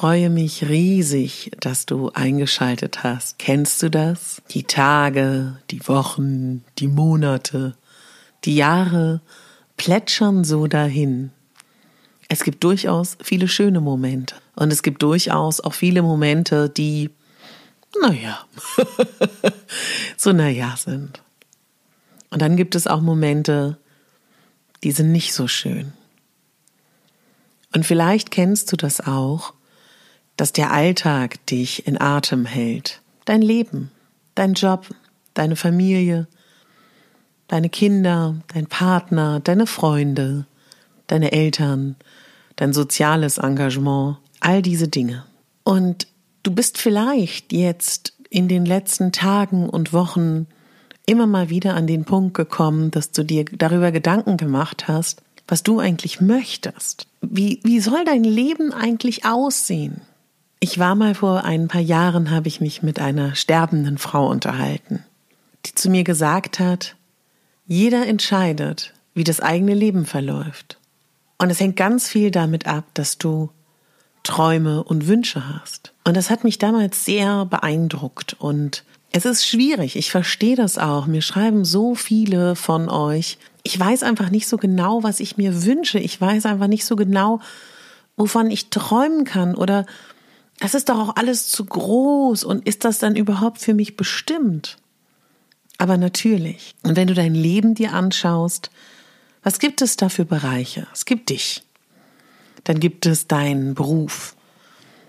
Freue mich riesig, dass du eingeschaltet hast. Kennst du das? Die Tage, die Wochen, die Monate, die Jahre plätschern so dahin. Es gibt durchaus viele schöne Momente und es gibt durchaus auch viele Momente, die, naja, so naja sind. Und dann gibt es auch Momente, die sind nicht so schön. Und vielleicht kennst du das auch, dass der Alltag dich in Atem hält. Dein Leben, dein Job, deine Familie, deine Kinder, dein Partner, deine Freunde, deine Eltern, dein soziales Engagement, all diese Dinge. Und du bist vielleicht jetzt in den letzten Tagen und Wochen immer mal wieder an den Punkt gekommen, dass du dir darüber Gedanken gemacht hast, was du eigentlich möchtest. Wie, wie soll dein Leben eigentlich aussehen? Ich war mal vor ein paar Jahren, habe ich mich mit einer sterbenden Frau unterhalten, die zu mir gesagt hat, jeder entscheidet, wie das eigene Leben verläuft. Und es hängt ganz viel damit ab, dass du Träume und Wünsche hast. Und das hat mich damals sehr beeindruckt und es ist schwierig, ich verstehe das auch. Mir schreiben so viele von euch. Ich weiß einfach nicht so genau, was ich mir wünsche. Ich weiß einfach nicht so genau, wovon ich träumen kann oder das ist doch auch alles zu groß und ist das dann überhaupt für mich bestimmt? Aber natürlich. Und wenn du dein Leben dir anschaust, was gibt es da für Bereiche? Es gibt dich. Dann gibt es deinen Beruf.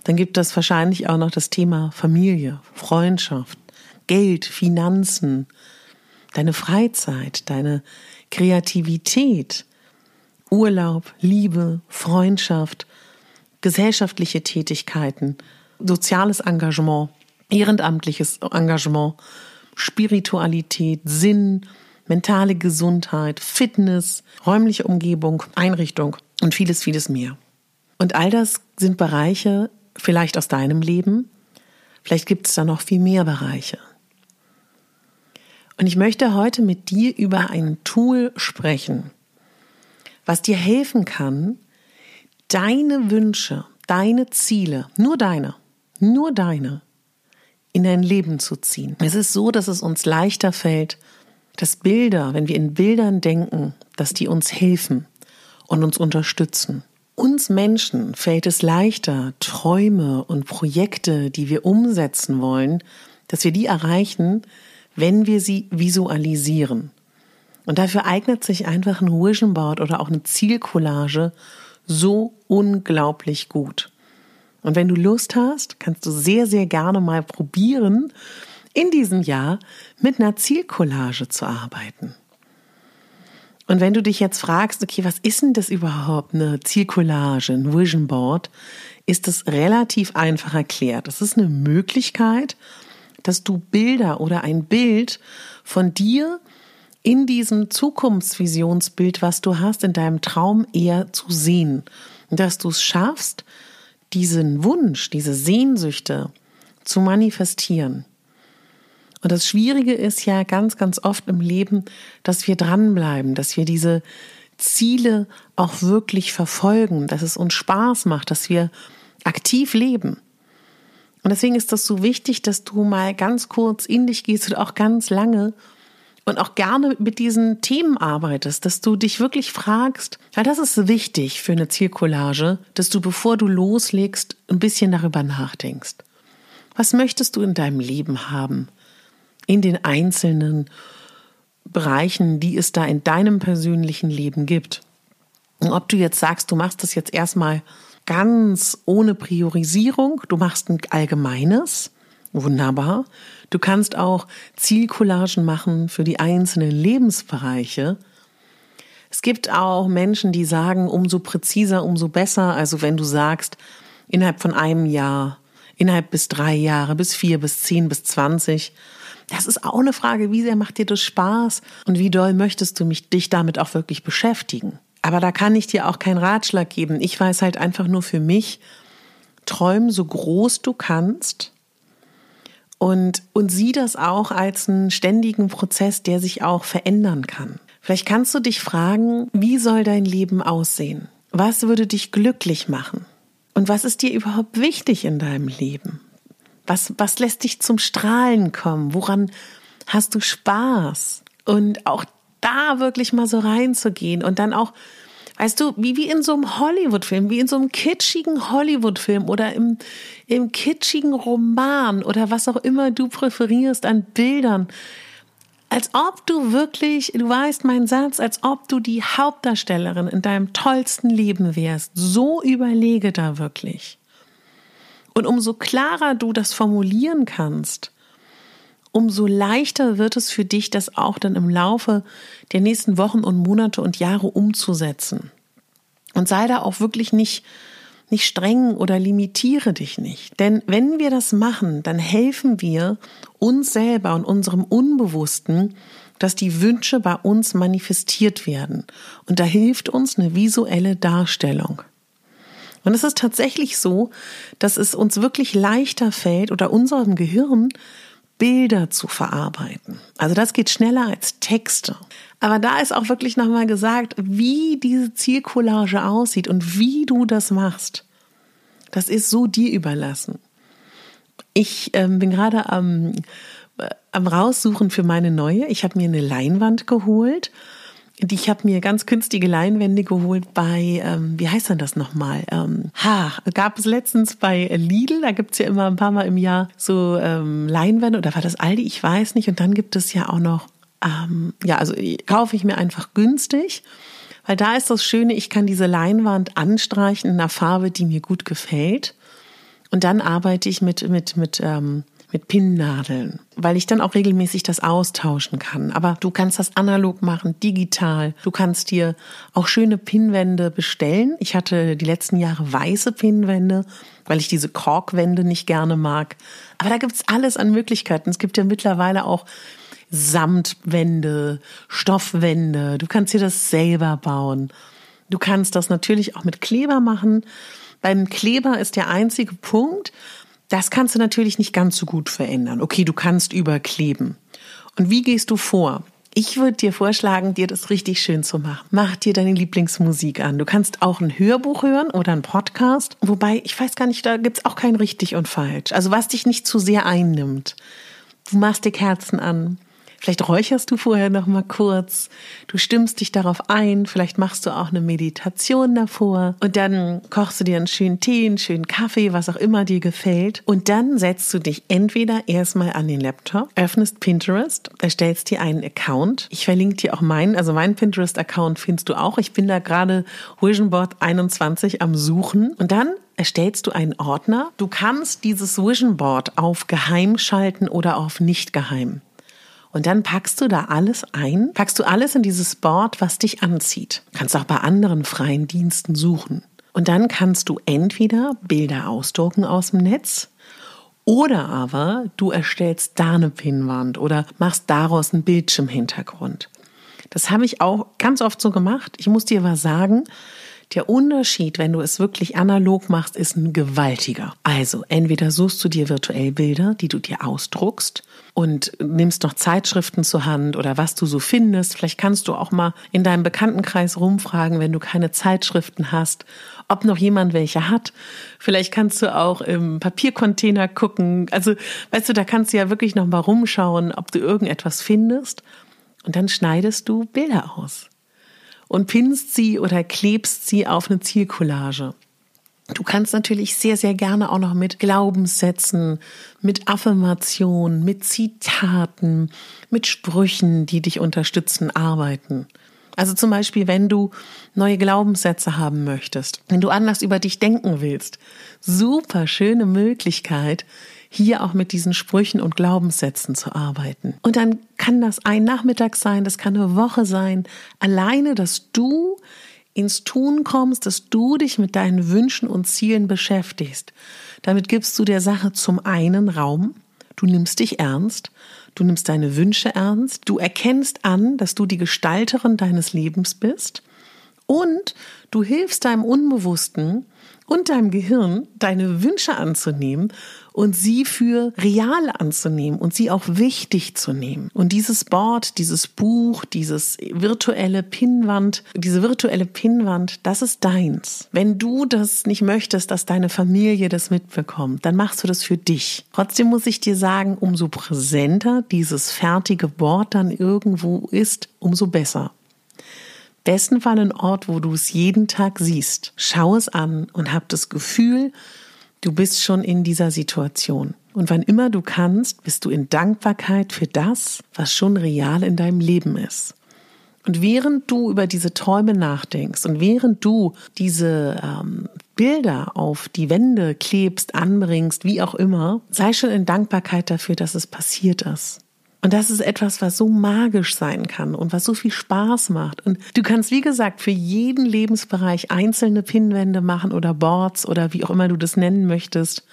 Dann gibt es wahrscheinlich auch noch das Thema Familie, Freundschaft, Geld, Finanzen, deine Freizeit, deine Kreativität, Urlaub, Liebe, Freundschaft, gesellschaftliche Tätigkeiten, soziales Engagement, ehrenamtliches Engagement, Spiritualität, Sinn, mentale Gesundheit, Fitness, räumliche Umgebung, Einrichtung und vieles, vieles mehr. Und all das sind Bereiche vielleicht aus deinem Leben, vielleicht gibt es da noch viel mehr Bereiche. Und ich möchte heute mit dir über ein Tool sprechen, was dir helfen kann, deine Wünsche, deine Ziele, nur deine, nur deine, in dein Leben zu ziehen. Es ist so, dass es uns leichter fällt, dass Bilder, wenn wir in Bildern denken, dass die uns helfen und uns unterstützen. Uns Menschen fällt es leichter, Träume und Projekte, die wir umsetzen wollen, dass wir die erreichen, wenn wir sie visualisieren. Und dafür eignet sich einfach ein Vision Board oder auch eine Zielcollage so unglaublich gut. Und wenn du Lust hast, kannst du sehr, sehr gerne mal probieren, in diesem Jahr mit einer Zielcollage zu arbeiten. Und wenn du dich jetzt fragst, okay, was ist denn das überhaupt, eine Zielcollage, ein Vision Board, ist es relativ einfach erklärt. Es ist eine Möglichkeit, dass du Bilder oder ein Bild von dir in diesem Zukunftsvisionsbild, was du hast, in deinem Traum eher zu sehen. Dass du es schaffst, diesen Wunsch, diese Sehnsüchte zu manifestieren. Und das Schwierige ist ja ganz, ganz oft im Leben, dass wir dranbleiben, dass wir diese Ziele auch wirklich verfolgen, dass es uns Spaß macht, dass wir aktiv leben. Und deswegen ist das so wichtig, dass du mal ganz kurz in dich gehst und auch ganz lange und auch gerne mit diesen Themen arbeitest, dass du dich wirklich fragst, weil das ist wichtig für eine Zielcollage, dass du, bevor du loslegst, ein bisschen darüber nachdenkst. Was möchtest du in deinem Leben haben? In den einzelnen Bereichen, die es da in deinem persönlichen Leben gibt. Und ob du jetzt sagst, du machst das jetzt erstmal ganz ohne Priorisierung, du machst ein allgemeines, wunderbar. Du kannst auch Zielcollagen machen für die einzelnen Lebensbereiche. Es gibt auch Menschen, die sagen, umso präziser, umso besser. Also wenn du sagst, innerhalb von einem Jahr, innerhalb bis drei Jahre, bis vier, bis zehn, bis zwanzig, das ist auch eine Frage, wie sehr macht dir das Spaß und wie doll möchtest du mich, dich damit auch wirklich beschäftigen. Aber da kann ich dir auch keinen Ratschlag geben. Ich weiß halt einfach nur für mich, träum so groß du kannst und, und sieh das auch als einen ständigen Prozess, der sich auch verändern kann. Vielleicht kannst du dich fragen, wie soll dein Leben aussehen? Was würde dich glücklich machen? Und was ist dir überhaupt wichtig in deinem Leben? Was, was lässt dich zum Strahlen kommen? Woran hast du Spaß? Und auch da wirklich mal so reinzugehen und dann auch, weißt du, wie, wie in so einem Hollywood-Film, wie in so einem kitschigen Hollywood-Film oder im, im kitschigen Roman oder was auch immer du präferierst an Bildern. Als ob du wirklich, du weißt mein Satz, als ob du die Hauptdarstellerin in deinem tollsten Leben wärst. So überlege da wirklich. Und umso klarer du das formulieren kannst, umso leichter wird es für dich, das auch dann im Laufe der nächsten Wochen und Monate und Jahre umzusetzen. Und sei da auch wirklich nicht, nicht streng oder limitiere dich nicht. Denn wenn wir das machen, dann helfen wir uns selber und unserem Unbewussten, dass die Wünsche bei uns manifestiert werden. Und da hilft uns eine visuelle Darstellung. Und es ist tatsächlich so, dass es uns wirklich leichter fällt oder unserem Gehirn Bilder zu verarbeiten. Also das geht schneller als Texte. Aber da ist auch wirklich nochmal gesagt, wie diese Zielcollage aussieht und wie du das machst. Das ist so dir überlassen. Ich ähm, bin gerade am, äh, am Raussuchen für meine neue. Ich habe mir eine Leinwand geholt ich habe mir ganz günstige Leinwände geholt bei, ähm, wie heißt denn das nochmal? Ähm, ha, gab es letztens bei Lidl, da gibt's ja immer ein paar Mal im Jahr so ähm, Leinwände oder war das Aldi? Ich weiß nicht. Und dann gibt es ja auch noch, ähm, ja, also kaufe ich mir einfach günstig. Weil da ist das Schöne, ich kann diese Leinwand anstreichen in einer Farbe, die mir gut gefällt. Und dann arbeite ich mit, mit, mit ähm, mit Pinnnadeln, weil ich dann auch regelmäßig das austauschen kann. Aber du kannst das analog machen, digital. Du kannst dir auch schöne Pinnwände bestellen. Ich hatte die letzten Jahre weiße Pinnwände, weil ich diese Korkwände nicht gerne mag. Aber da gibt's alles an Möglichkeiten. Es gibt ja mittlerweile auch Samtwände, Stoffwände. Du kannst dir das selber bauen. Du kannst das natürlich auch mit Kleber machen. Beim Kleber ist der einzige Punkt, das kannst du natürlich nicht ganz so gut verändern. Okay, du kannst überkleben. Und wie gehst du vor? Ich würde dir vorschlagen, dir das richtig schön zu machen. Mach dir deine Lieblingsmusik an. Du kannst auch ein Hörbuch hören oder einen Podcast. Wobei, ich weiß gar nicht, da gibt's auch kein richtig und falsch. Also was dich nicht zu sehr einnimmt. Du machst dir Kerzen an. Vielleicht räucherst du vorher noch mal kurz. Du stimmst dich darauf ein. Vielleicht machst du auch eine Meditation davor. Und dann kochst du dir einen schönen Tee, einen schönen Kaffee, was auch immer dir gefällt. Und dann setzt du dich entweder erstmal an den Laptop, öffnest Pinterest, erstellst dir einen Account. Ich verlinke dir auch meinen, also meinen Pinterest-Account findest du auch. Ich bin da gerade Vision Board 21 am Suchen. Und dann erstellst du einen Ordner. Du kannst dieses Vision Board auf geheim schalten oder auf nicht geheim. Und dann packst du da alles ein, packst du alles in dieses Board, was dich anzieht. Kannst auch bei anderen freien Diensten suchen. Und dann kannst du entweder Bilder ausdrucken aus dem Netz oder aber du erstellst da eine Pinnwand oder machst daraus einen Bildschirmhintergrund. Das habe ich auch ganz oft so gemacht. Ich muss dir aber sagen, Der Unterschied, wenn du es wirklich analog machst, ist ein gewaltiger. Also entweder suchst du dir virtuell Bilder, die du dir ausdruckst und nimmst noch Zeitschriften zur Hand oder was du so findest. Vielleicht kannst du auch mal in deinem Bekanntenkreis rumfragen, wenn du keine Zeitschriften hast, ob noch jemand welche hat. Vielleicht kannst du auch im Papiercontainer gucken. Also, weißt du, da kannst du ja wirklich noch mal rumschauen, ob du irgendetwas findest. Und dann schneidest du Bilder aus und pinnst sie oder klebst sie auf eine Zielcollage. Du kannst natürlich sehr, sehr gerne auch noch mit Glaubenssätzen, mit Affirmationen, mit Zitaten, mit Sprüchen, die dich unterstützen, arbeiten. Also zum Beispiel, wenn du neue Glaubenssätze haben möchtest, wenn du anders über dich denken willst, super schöne Möglichkeit, hier auch mit diesen Sprüchen und Glaubenssätzen zu arbeiten. Und dann kann das ein Nachmittag sein, das kann eine Woche sein, alleine, dass du ins Tun kommst, dass du dich mit deinen Wünschen und Zielen beschäftigst. Damit gibst du der Sache zum einen Raum, du nimmst dich ernst, du nimmst deine Wünsche ernst, du erkennst an, dass du die Gestalterin deines Lebens bist. Und du hilfst deinem Unbewussten und deinem Gehirn, deine Wünsche anzunehmen und sie für real anzunehmen und sie auch wichtig zu nehmen. Und dieses Board, dieses Buch, dieses virtuelle Pinnwand, diese virtuelle Pinnwand, das ist deins. Wenn du das nicht möchtest, dass deine Familie das mitbekommt, dann machst du das für dich. Trotzdem muss ich dir sagen, umso präsenter dieses fertige Board dann irgendwo ist, umso besser besten Fall ein Ort, wo du es jeden Tag siehst. Schau es an und hab das Gefühl, Du bist schon in dieser Situation. Und wann immer du kannst, bist du in Dankbarkeit für das, was schon real in deinem Leben ist. Und während du über diese Träume nachdenkst und während du diese ähm, Bilder auf die Wände klebst, anbringst, wie auch immer, sei schon in Dankbarkeit dafür, dass es passiert ist. Und das ist etwas, was so magisch sein kann und was so viel Spaß macht. Und du kannst, wie gesagt, für jeden Lebensbereich einzelne Pinnwände machen oder Boards oder wie auch immer du das nennen möchtest.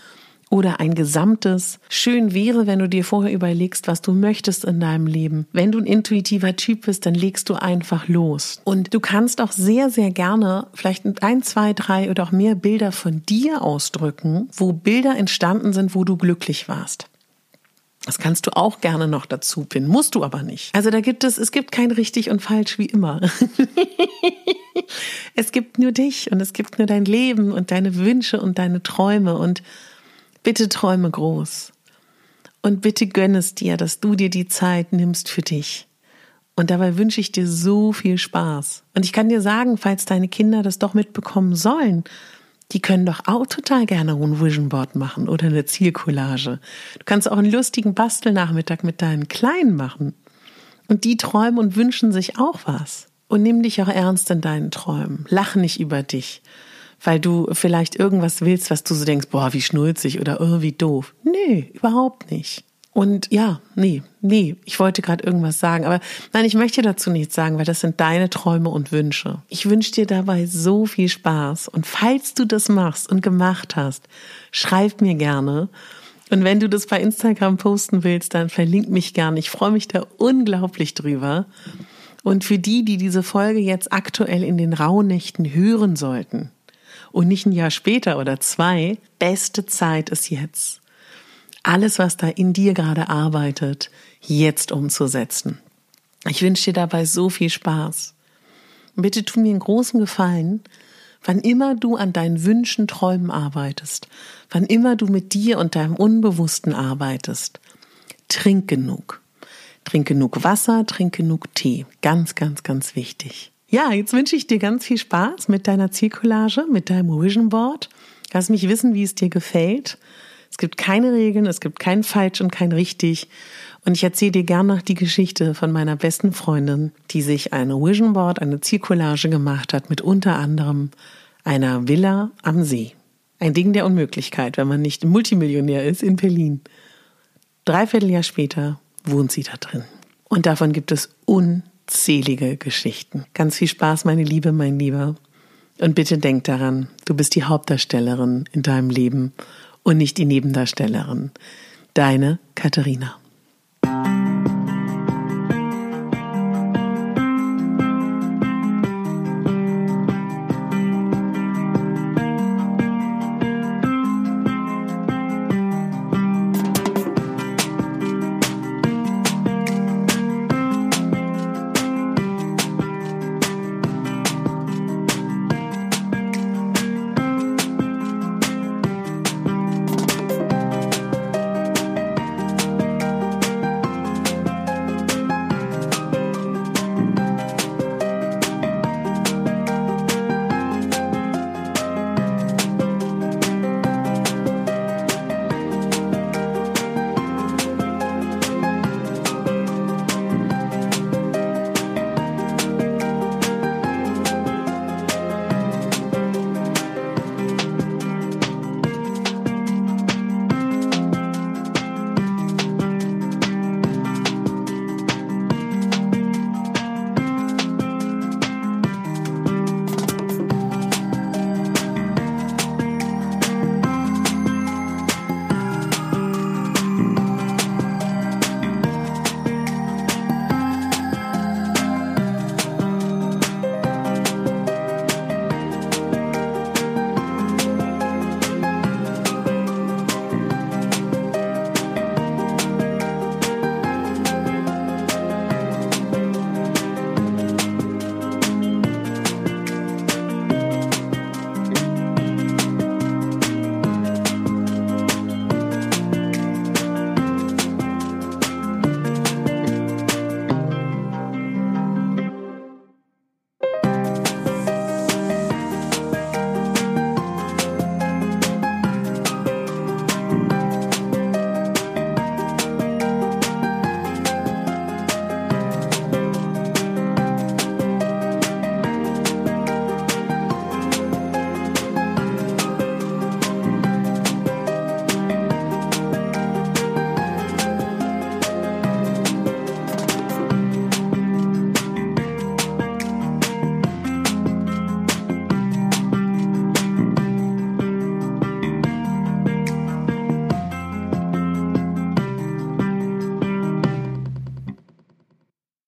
Oder ein gesamtes. Schön wäre, wenn du dir vorher überlegst, was du möchtest in deinem Leben. Wenn du ein intuitiver Typ bist, dann legst du einfach los. Und du kannst auch sehr, sehr gerne vielleicht ein, zwei, drei oder auch mehr Bilder von dir ausdrücken, wo Bilder entstanden sind, wo du glücklich warst. Das kannst du auch gerne noch dazu pinnen, musst du aber nicht. Also da gibt es, es gibt kein richtig und falsch wie immer. es gibt nur dich und es gibt nur dein Leben und deine Wünsche und deine Träume und bitte träume groß. Und bitte gönn es dir, dass du dir die Zeit nimmst für dich. Und dabei wünsche ich dir so viel Spaß. Und ich kann dir sagen, falls deine Kinder das doch mitbekommen sollen, die können doch auch total gerne ein Vision Board machen oder eine Zielcollage. Du kannst auch einen lustigen Bastelnachmittag mit deinen Kleinen machen. Und die träumen und wünschen sich auch was. Und nimm dich auch ernst in deinen Träumen. Lach nicht über dich, weil du vielleicht irgendwas willst, was du so denkst, boah, wie schnulzig oder oh, wie doof. Nee, überhaupt nicht. Und ja, nee, nee, ich wollte gerade irgendwas sagen, aber nein, ich möchte dazu nichts sagen, weil das sind deine Träume und Wünsche. Ich wünsche dir dabei so viel Spaß. Und falls du das machst und gemacht hast, schreib mir gerne. Und wenn du das bei Instagram posten willst, dann verlink mich gerne. Ich freue mich da unglaublich drüber. Und für die, die diese Folge jetzt aktuell in den Rauhnächten hören sollten und nicht ein Jahr später oder zwei, beste Zeit ist jetzt alles, was da in dir gerade arbeitet, jetzt umzusetzen. Ich wünsche dir dabei so viel Spaß. bitte tu mir einen großen Gefallen, wann immer du an deinen Wünschen, Träumen arbeitest, wann immer du mit dir und deinem Unbewussten arbeitest, trink genug. Trink genug Wasser, trink genug Tee. Ganz, ganz, ganz wichtig. Ja, jetzt wünsche ich dir ganz viel Spaß mit deiner Zielcollage, mit deinem Vision Board. Lass mich wissen, wie es dir gefällt. Es gibt keine Regeln, es gibt kein falsch und kein richtig. Und ich erzähle dir gerne noch die Geschichte von meiner besten Freundin, die sich eine Vision Board, eine Zielcollage gemacht hat mit unter anderem einer Villa am See. Ein Ding der Unmöglichkeit, wenn man nicht Multimillionär ist in Berlin. Dreiviertel Jahr später wohnt sie da drin. Und davon gibt es unzählige Geschichten. Ganz viel Spaß, meine Liebe, mein Lieber. Und bitte denk daran, du bist die Hauptdarstellerin in deinem Leben und nicht die Nebendarstellerin. Deine Katharina.